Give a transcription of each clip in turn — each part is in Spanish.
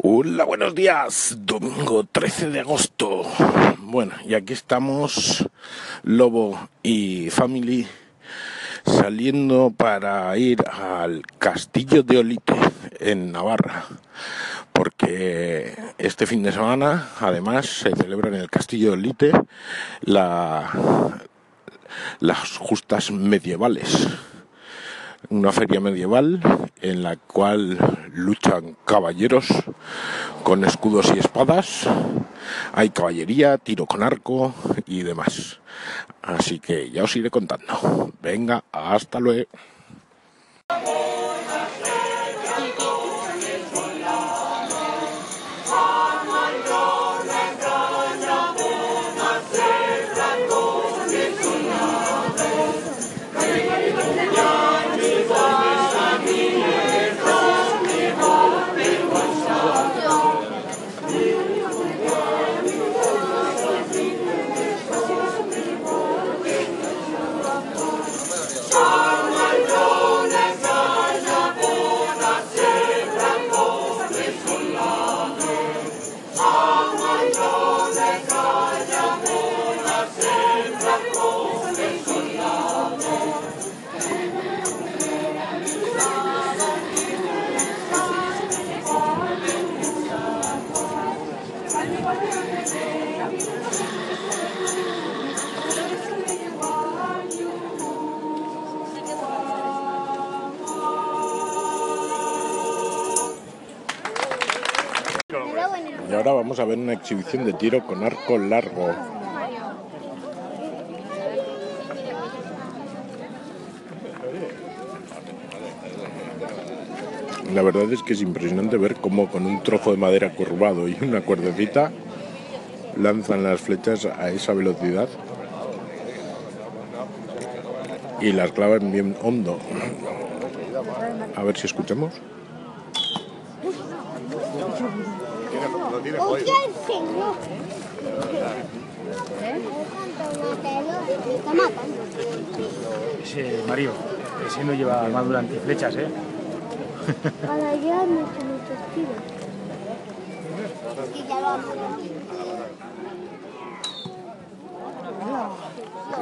Hola, buenos días. Domingo 13 de agosto. Bueno, y aquí estamos, Lobo y Family, saliendo para ir al Castillo de Olite, en Navarra. Porque este fin de semana, además, se celebra en el Castillo de Olite la, las justas medievales una feria medieval en la cual luchan caballeros con escudos y espadas. Hay caballería, tiro con arco y demás. Así que ya os iré contando. Venga, hasta luego. Vamos a ver una exhibición de tiro con arco largo. La verdad es que es impresionante ver cómo con un trozo de madera curvado y una cuerdecita lanzan las flechas a esa velocidad y las clavan bien hondo. A ver si escuchamos. Ese Mario, ese no lleva armadura antiflechas, ¿eh? Para allá muchos, muchos tiros. Y ya lo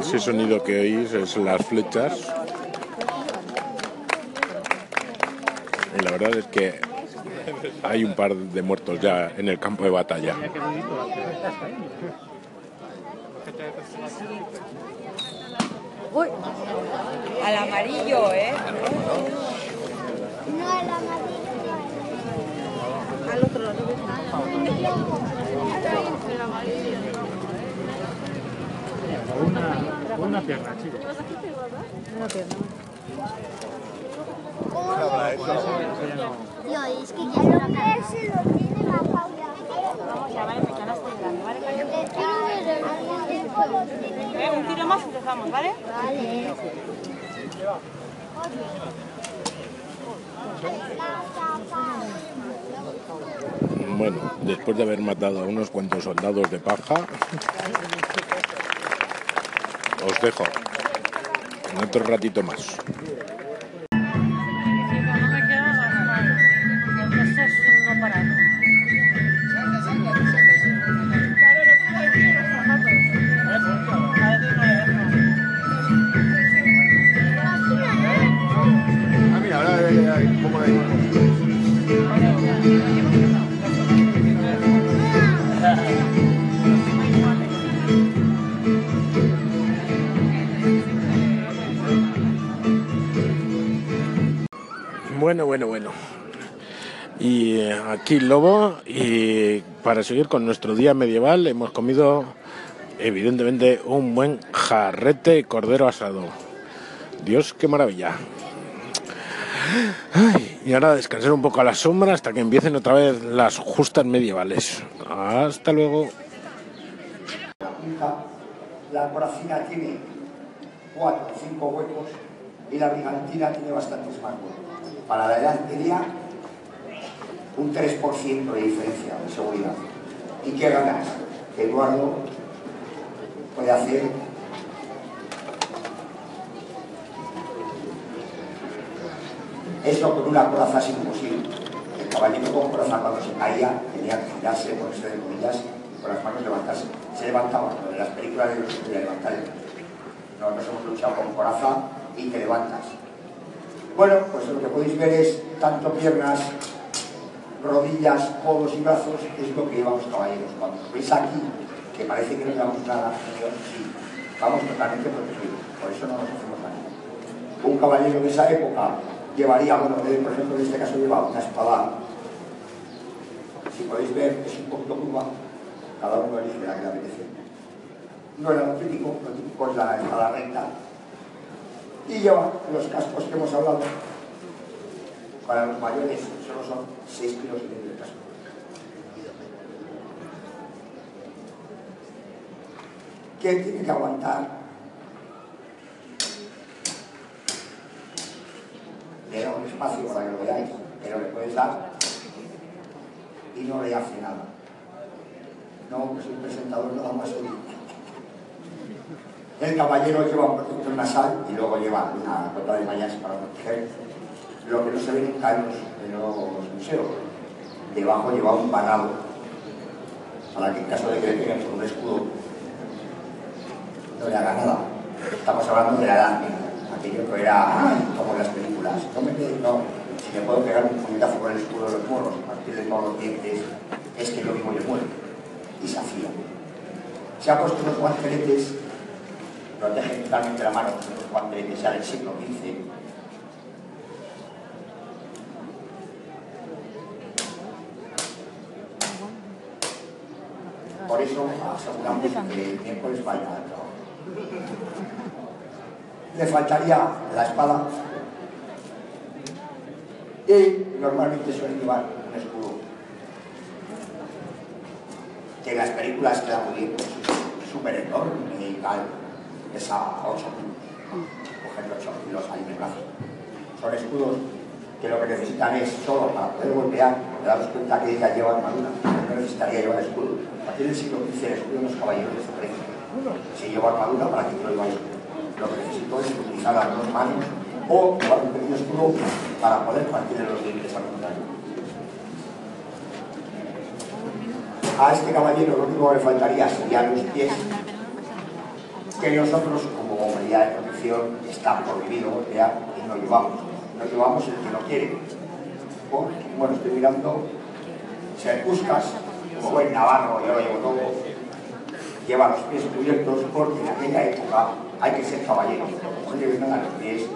Ese sonido que oís es las flechas. Y la verdad es que hay un par de muertos ya en el campo de batalla. Uy, al amarillo, ¿eh? No a la madera. Al otro lado. Una, una pierna, chicos. Una pierna. Yo, es que ya lo que se lo tiene la Paula. Ya no estoy dando, ¿vale? Vale. Un tiro más y empezamos, ¿vale? Bueno, después de haber matado a unos cuantos soldados de paja, os dejo en otro ratito más. Aquí Lobo, y para seguir con nuestro día medieval, hemos comido evidentemente un buen jarrete de cordero asado. Dios, qué maravilla. Y ahora descansar un poco a la sombra hasta que empiecen otra vez las justas medievales. Hasta luego. La poracina tiene cuatro o cinco huecos y la brigantina tiene bastantes. Para la edad un 3% de diferencia de seguridad. ¿Y qué ganas? Que Eduardo puede hacer Esto con una coraza es imposible. El caballero con coraza cuando se caía tenía que girarse, ponerse de rodillas y con las manos levantarse. Se levantaba, en las películas de los que levantar. Nosotros hemos luchado con coraza y te levantas. Bueno, pues lo que podéis ver es tanto piernas, rodillas, codos y brazos, es lo que llevamos caballeros. Cuando veis aquí, que parece que no llevamos nada, sí, vamos totalmente protegidos. Por eso no nos hacemos daño. Un caballero de esa época llevaría, bueno, por ejemplo, en este caso lleva una espada. Si podéis ver, es un poquito curva. Cada uno elige la que le apetece. No era lo típico, lo típico es la espada recta. Y lleva los cascos que hemos hablado. Para los mayores solo son 6 kilos y medio de casco. ¿Qué tiene que aguantar? Le da un espacio para que lo veáis, pero le puedes dar y no le hace nada. No, que soy presentador nada más hoy. El caballero lleva un protector nasal y luego lleva una cota de mallas para proteger lo que no se ve nunca en los, en los museos. Debajo lleva un banado para que en caso de que le peguen por un escudo no le haga nada. Estamos hablando de la edad aquello que era como en las películas. No me no. Si me puedo pegar un puñetazo con el escudo de los morros, a partir de todos los dientes, es que lo mismo le muere. Y se hacía. Se ha puesto unos guanteletes, protegen totalmente la mano, unos guanteletes ya del siglo XV, Por eso aseguramos que el miércoles vaya al trabajo. Le faltaría la espada y normalmente suele llevar un escudo. Que en las películas queda muy bien, pues, súper enorme y tal, pesa 8 kilos, cogerlo 8 kilos ahí en el brazo. Son escudos que lo que necesitan es solo para poder golpear, te das cuenta que ella lleva armadura, no necesitaría llevar escudo. A partir del siglo XV el escudo de los caballeros desaparece. Si lleva armadura, ¿para que yo lo vaya? Lo que necesito es utilizar las dos manos o llevar un pequeño escudo para poder partir de los dientes al contrario. A este caballero lo único que le faltaría serían los pies, que nosotros como medida de protección está prohibido golpear y no llevamos no llevamos el que no quiere. Bueno, estoy mirando, si hay buscas, como buen navarro, yo lo llevo todo, lleva los pies cubiertos porque en aquella época hay que ser caballero. No le vengan a los pies.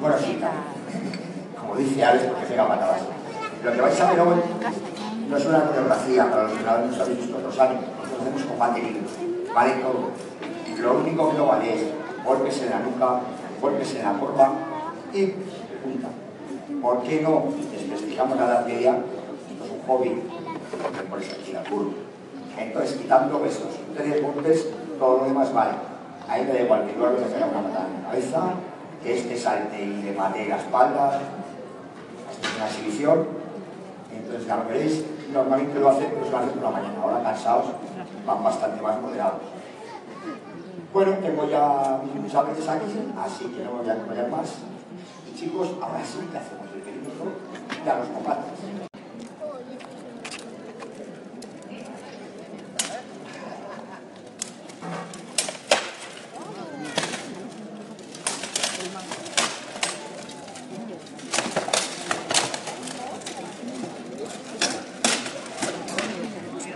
Bueno, sí, como dice Alex, porque pega patadas. Lo que vais a ver hoy no es una coreografía para los que no nos habéis visto otros años, nosotros hacemos combate libre, vale todo. Lo único que no vale es golpes en la nuca, golpes en la corva y punta. ¿Por qué no desvestigamos la edad media? Es un hobby, por eso aquí la curva. Entonces, quitando esos tres golpes, todo lo demás vale. Ahí me da igual que luego le pega una patada en la cabeza, que este salte y le mate la espalda. Esto es una exhibición. Entonces, ya lo veréis, normalmente lo hacen, se lo hacen por la mañana. Ahora cansados, van bastante más moderados. Bueno, tengo ya mis saberes aquí, así que no voy a enrollar más. Y chicos, ahora sí que hacemos el perímetro y a los combates.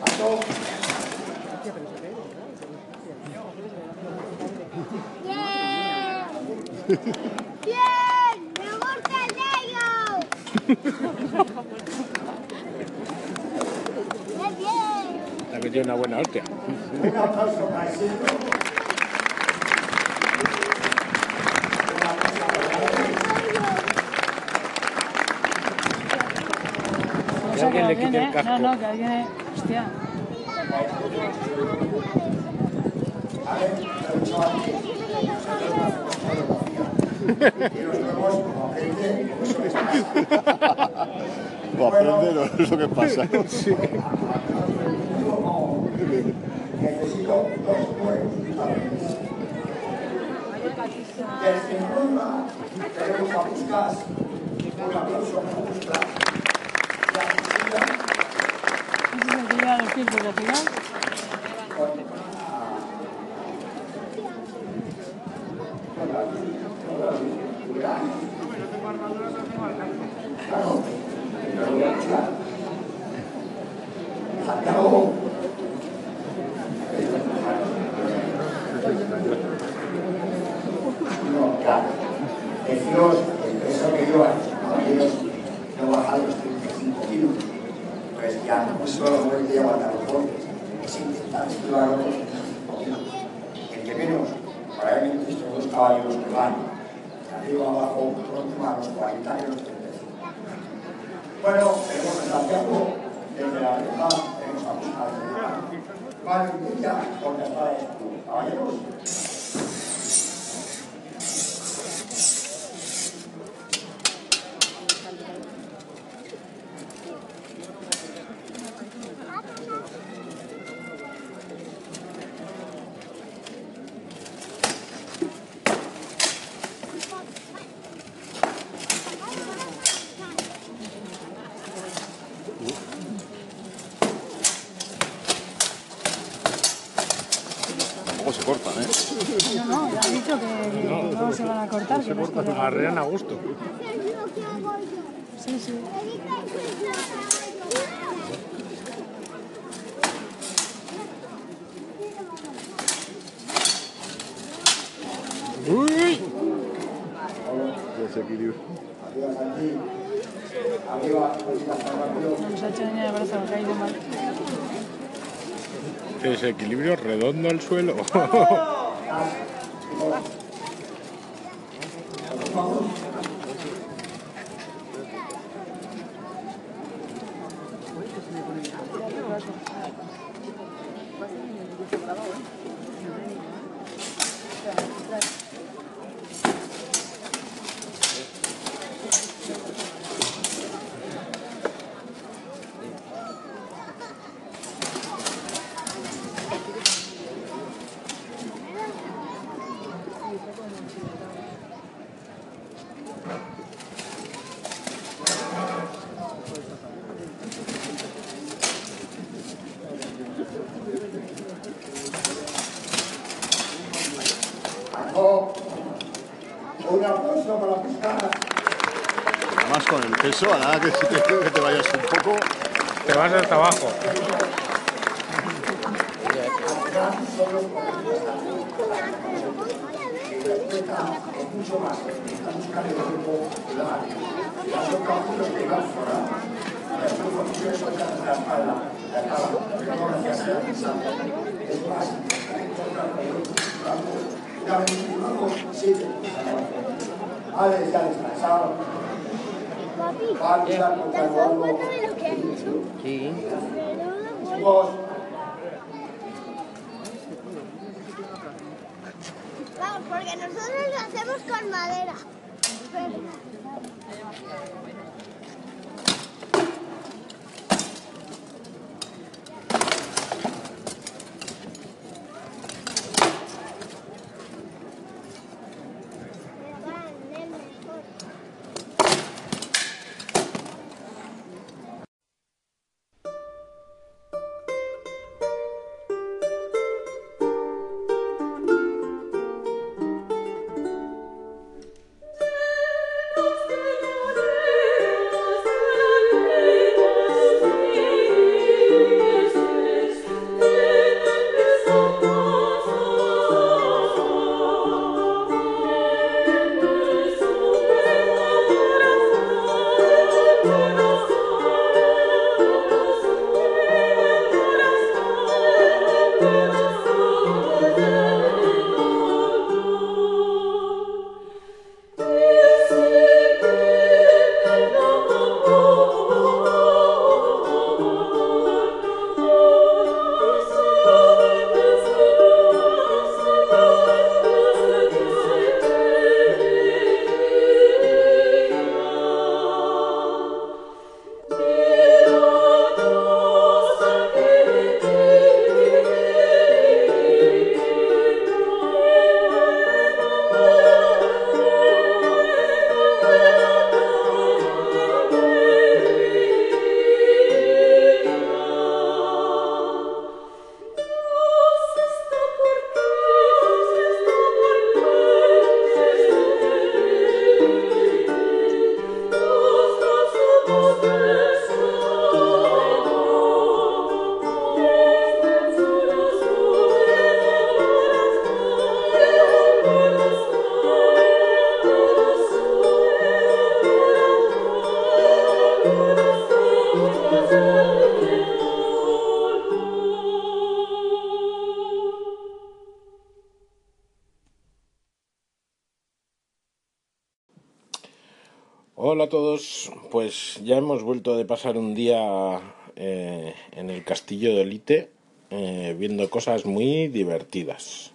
Paso. ¡Bien! ¡Me gusta el! ¡Bien, bien! Le ha metido una buena hostia. Un aplauso para el Que alguien le quite el No, casco. no, que alguien... eh, Hostia. A ver, lo he dicho antes. Y los nuevos, como aprende lo- es lo que pasa. Necesito dos. Desde Tenemos a Puskas. Un aplauso. Santiago. No, claro. Deciros el peso que llevan los caballeros no baja de los 35 kilos. Pues ya no es solo no hay que aguantar los golpes, es intentar esquivar los 35 kilos. El que menos, probablemente estos dos caballeros que van de arriba abajo, próximo a los 40 y los 35. Bueno, tenemos a Santiago desde la verdad, tenemos a buscar Vale, ya, porque está esto. Caballeros. Tampoco se cortan, ¿eh? No, no, ya han dicho que no se van a cortar. Que no es que Arrean a gusto. Sí, sí. ¡Uy! Desequilibrio. Nos ha hecho daño de brazo, ha caído mal. Desequilibrio redondo al suelo. peso, a nada que, si te, que te vayas un poco. Te vas hasta abajo. la espalda. Espalda. Es más. Vale, ya descansado. Va a luchar contra el gordo. Cuéntame lo que has hecho. Sí. Chicos, Vamos, porque nosotros lo hacemos con madera. Thank Hola a todos, pues ya hemos vuelto de pasar un día eh, en el castillo de Olite eh, viendo cosas muy divertidas.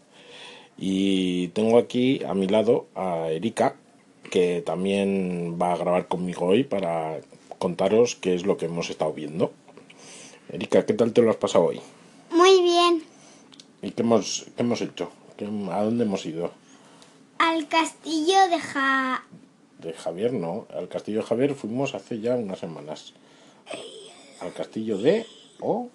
Y tengo aquí a mi lado a Erika, que también va a grabar conmigo hoy para contaros qué es lo que hemos estado viendo. Erika, ¿qué tal te lo has pasado hoy? Muy bien. ¿Y qué hemos, qué hemos hecho? ¿Qué- ¿A dónde hemos ido? Al castillo de Ja... De Javier no, al castillo de Javier fuimos hace ya unas semanas. Al castillo de... O...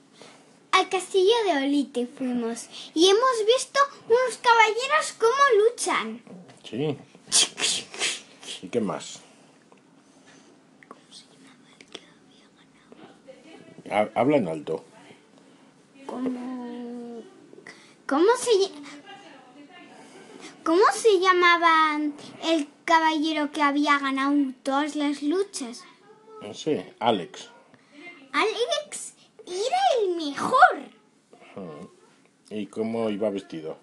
Al castillo de Olite fuimos y hemos visto unos caballeros cómo luchan. Sí. ¿Y qué más? Habla en alto. ¿Cómo, cómo se cómo se llamaba el caballero que había ganado todas las luchas? No sé, Alex. Alex era el mejor. ¿Y cómo iba vestido?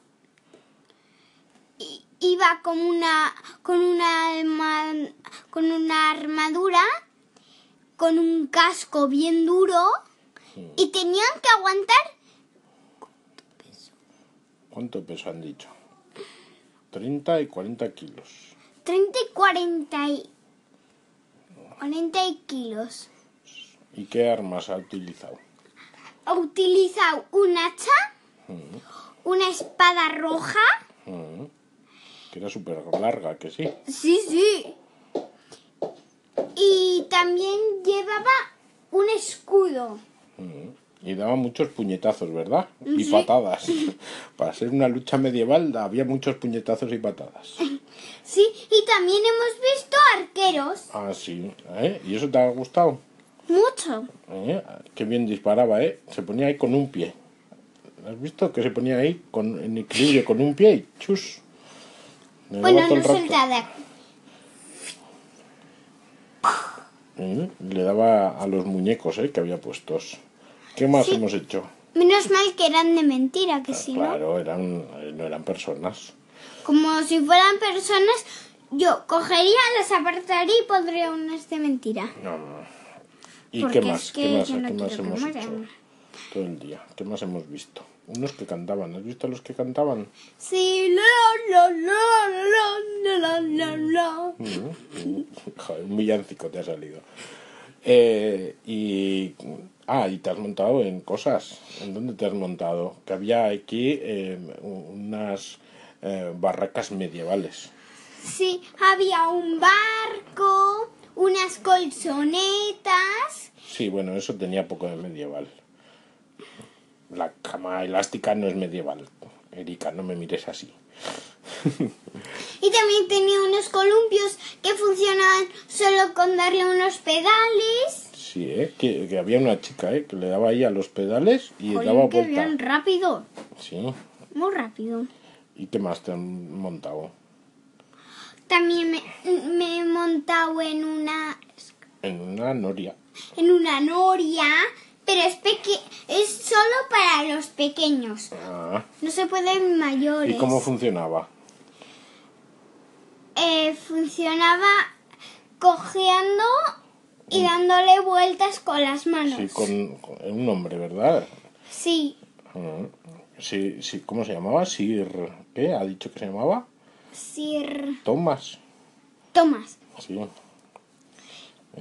I- Iba con una con una con una armadura con un casco bien duro y tenían que aguantar ¿Cuánto peso han dicho? 30 y 40 kilos. 30 y 40 y 40 y kilos. ¿Y qué armas ha utilizado? Ha utilizado un hacha, una espada roja. Mm. Que era súper larga, que sí. Sí, sí. También llevaba un escudo. Y daba muchos puñetazos, ¿verdad? Y Sí. patadas. Para ser una lucha medieval había muchos puñetazos y patadas. Sí, y también hemos visto arqueros. Ah, sí. ¿Eh? ¿Y eso te ha gustado? Mucho. ¿Eh? Qué bien disparaba, ¿eh? Se ponía ahí con un pie. ¿Has visto? Que se ponía ahí con, en equilibrio con un pie y chus. Bueno, no rato. soltada. ¿Eh? Le daba a los muñecos, ¿eh? Que había puestos. ¿Qué más hemos hecho? Menos mal que eran de mentira, que si no. Claro, eran, eh, no eran personas. Como si fueran personas, yo cogería, las apartaría y pondría unas de mentira. No, no. ¿Y Porque qué más? es que ¿Qué más, no qué más hemos hecho? Todo el día. ¿Qué más hemos visto? Unos que cantaban. ¿Has visto a los que cantaban? Sí, la, la, la, la, la, la, la. Joder, un villancico te ha salido. Eh, y. Ah, y te has montado en cosas. ¿En dónde te has montado? Que había aquí eh, unas eh, barracas medievales. Sí, había un barco, unas colchonetas. Sí, bueno, eso tenía poco de medieval. La cama elástica no es medieval. Erika, no me mires así. Y también tenía unos columpios que funcionaban solo con darle unos pedales. Sí, ¿eh? Que, que había una chica, ¿eh? Que le daba ahí a los pedales y Jolín, daba vuelta. bien, rápido. Sí. Muy rápido. ¿Y qué más te han montado? También me, me he montado en una En una noria. en una noria, pero es peque es solo para los pequeños. Ah, No se puede en mayores. ¿Y cómo funcionaba? Eh, funcionaba cojeando y dándole vueltas con las manos. Sí, con, con un nombre, ¿verdad? Sí, Ah, Sí, sí, ¿cómo se llamaba? Sir... ¿Qué? ¿Ha dicho que se llamaba? Sir Tomás. Tomás. Sí.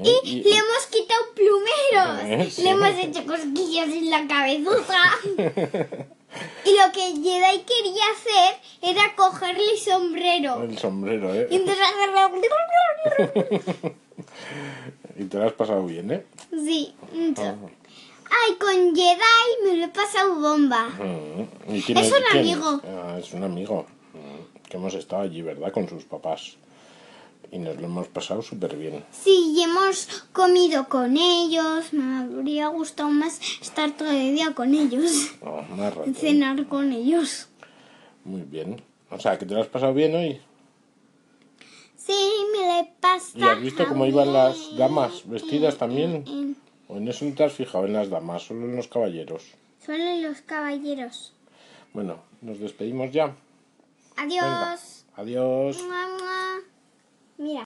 Y, le hemos quitado plumeros. Sí. Le hemos hecho cosquillas en la cabezota. y lo que Jedi quería hacer era cogerle el sombrero. El sombrero, Y ¿eh? entonces hacerle... Y te lo has pasado bien, ¿eh? Sí, mucho. Ay, con Jedi me lo he pasado bomba. Mm, ¿y quién Es un amigo. Ah, es un amigo. Que hemos estado allí, ¿verdad? Con sus papás. Y nos lo hemos pasado súper bien. Sí, y hemos comido con ellos. Me habría gustado más estar todo el día con ellos. Oh, más rato. Cenar con ellos. Muy bien. O sea, que te lo has pasado bien hoy. Sí, me lo he pasado. ¿Y has visto cómo iban las damas vestidas también? ¿O en eso no te has fijado en las damas, solo en los caballeros? Solo en los caballeros. Bueno, nos despedimos ya. Adiós. Venga. Adiós. Mira.